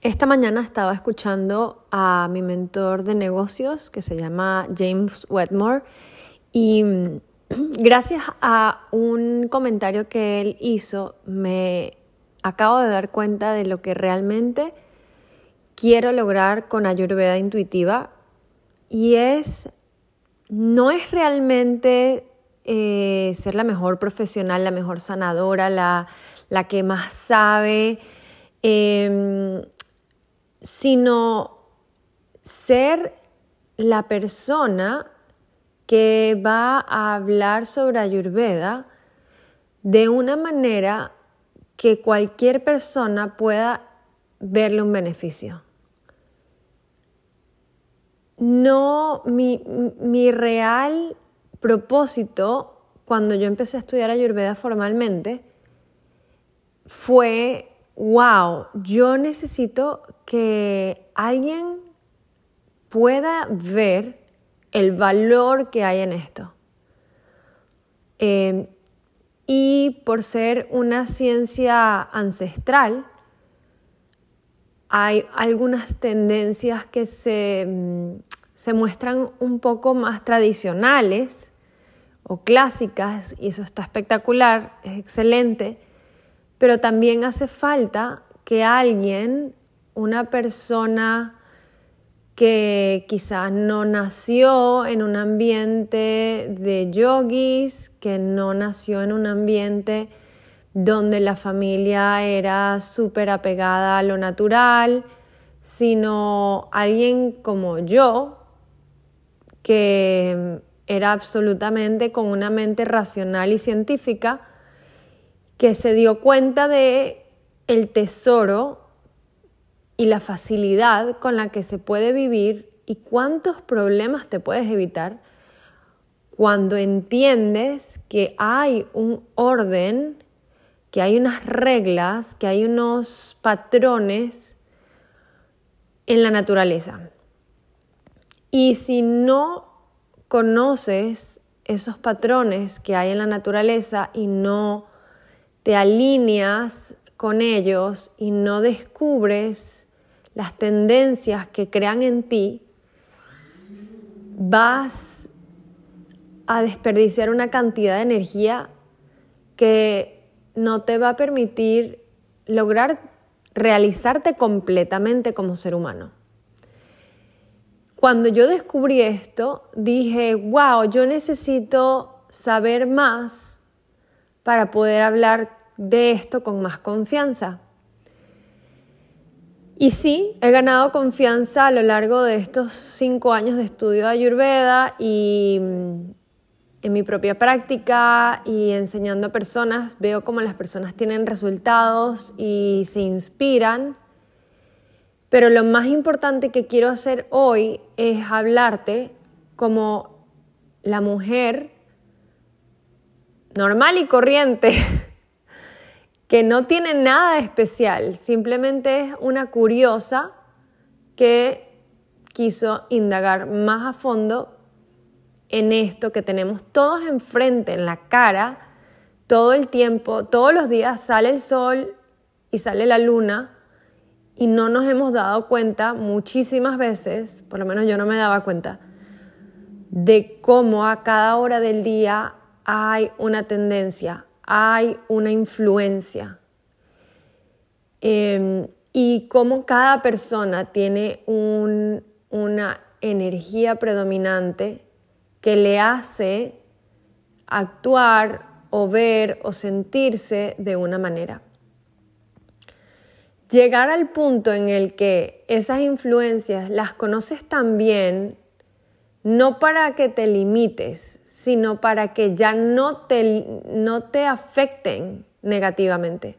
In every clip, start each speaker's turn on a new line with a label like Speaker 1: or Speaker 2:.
Speaker 1: Esta mañana estaba escuchando a mi mentor de negocios que se llama James Wetmore y mm, gracias a un comentario que él hizo me acabo de dar cuenta de lo que realmente quiero lograr con Ayurveda intuitiva y es, no es realmente eh, ser la mejor profesional, la mejor sanadora, la, la que más sabe. Eh, sino ser la persona que va a hablar sobre Ayurveda de una manera que cualquier persona pueda verle un beneficio. No, mi, mi real propósito cuando yo empecé a estudiar Ayurveda formalmente fue wow, yo necesito que alguien pueda ver el valor que hay en esto. Eh, y por ser una ciencia ancestral, hay algunas tendencias que se, mm, se muestran un poco más tradicionales o clásicas, y eso está espectacular, es excelente pero también hace falta que alguien, una persona que quizás no nació en un ambiente de yogis, que no nació en un ambiente donde la familia era súper apegada a lo natural, sino alguien como yo, que era absolutamente con una mente racional y científica, que se dio cuenta de el tesoro y la facilidad con la que se puede vivir y cuántos problemas te puedes evitar cuando entiendes que hay un orden, que hay unas reglas, que hay unos patrones en la naturaleza. Y si no conoces esos patrones que hay en la naturaleza y no te alineas con ellos y no descubres las tendencias que crean en ti, vas a desperdiciar una cantidad de energía que no te va a permitir lograr realizarte completamente como ser humano. Cuando yo descubrí esto, dije, wow, yo necesito saber más para poder hablar de esto con más confianza. Y sí, he ganado confianza a lo largo de estos cinco años de estudio de Ayurveda y mm, en mi propia práctica y enseñando a personas, veo cómo las personas tienen resultados y se inspiran. Pero lo más importante que quiero hacer hoy es hablarte como la mujer normal y corriente que no tiene nada especial, simplemente es una curiosa que quiso indagar más a fondo en esto que tenemos todos enfrente, en la cara, todo el tiempo, todos los días sale el sol y sale la luna y no nos hemos dado cuenta muchísimas veces, por lo menos yo no me daba cuenta, de cómo a cada hora del día hay una tendencia, hay una influencia. Em, y cómo cada persona tiene una energía predominante que le hace actuar o ver o sentirse de una manera. Llegar al punto en el que esas influencias las conoces tan bien no para que te limites, sino para que ya no te, no te afecten negativamente,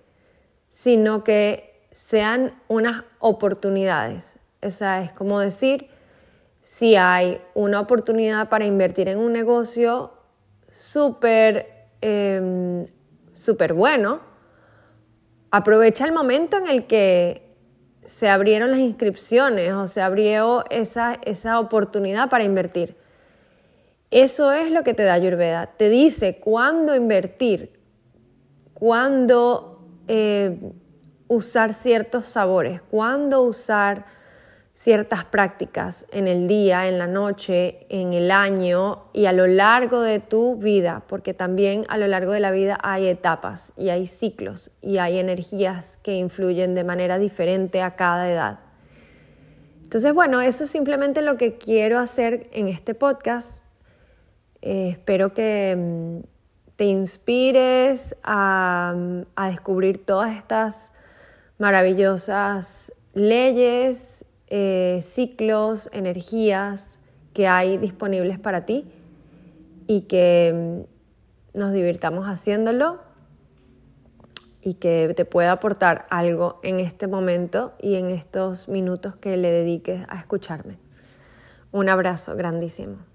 Speaker 1: sino que sean unas oportunidades. O sea, es como decir, si hay una oportunidad para invertir en un negocio súper súper bueno, aprovecha el momento en el que se abrieron las inscripciones o se abrió esa, esa oportunidad para invertir. Eso es lo que te da Ayurveda. Te dice cuándo invertir, cuándo eh, usar ciertos sabores, cuándo usar ciertas prácticas en el día, en la noche, en el año y a lo largo de tu vida, porque también a lo largo de la vida hay etapas y hay ciclos y hay energías que influyen de manera diferente a cada edad. Entonces, bueno, eso es simplemente lo que quiero hacer en este podcast. Eh, espero que mm, te inspires a, a descubrir todas estas maravillosas leyes eh, ciclos, energías que hay disponibles para ti y que mm, nos divirtamos haciéndolo y que te pueda aportar algo en este momento y en estos minutos que le dediques a escucharme. Un abrazo grandísimo.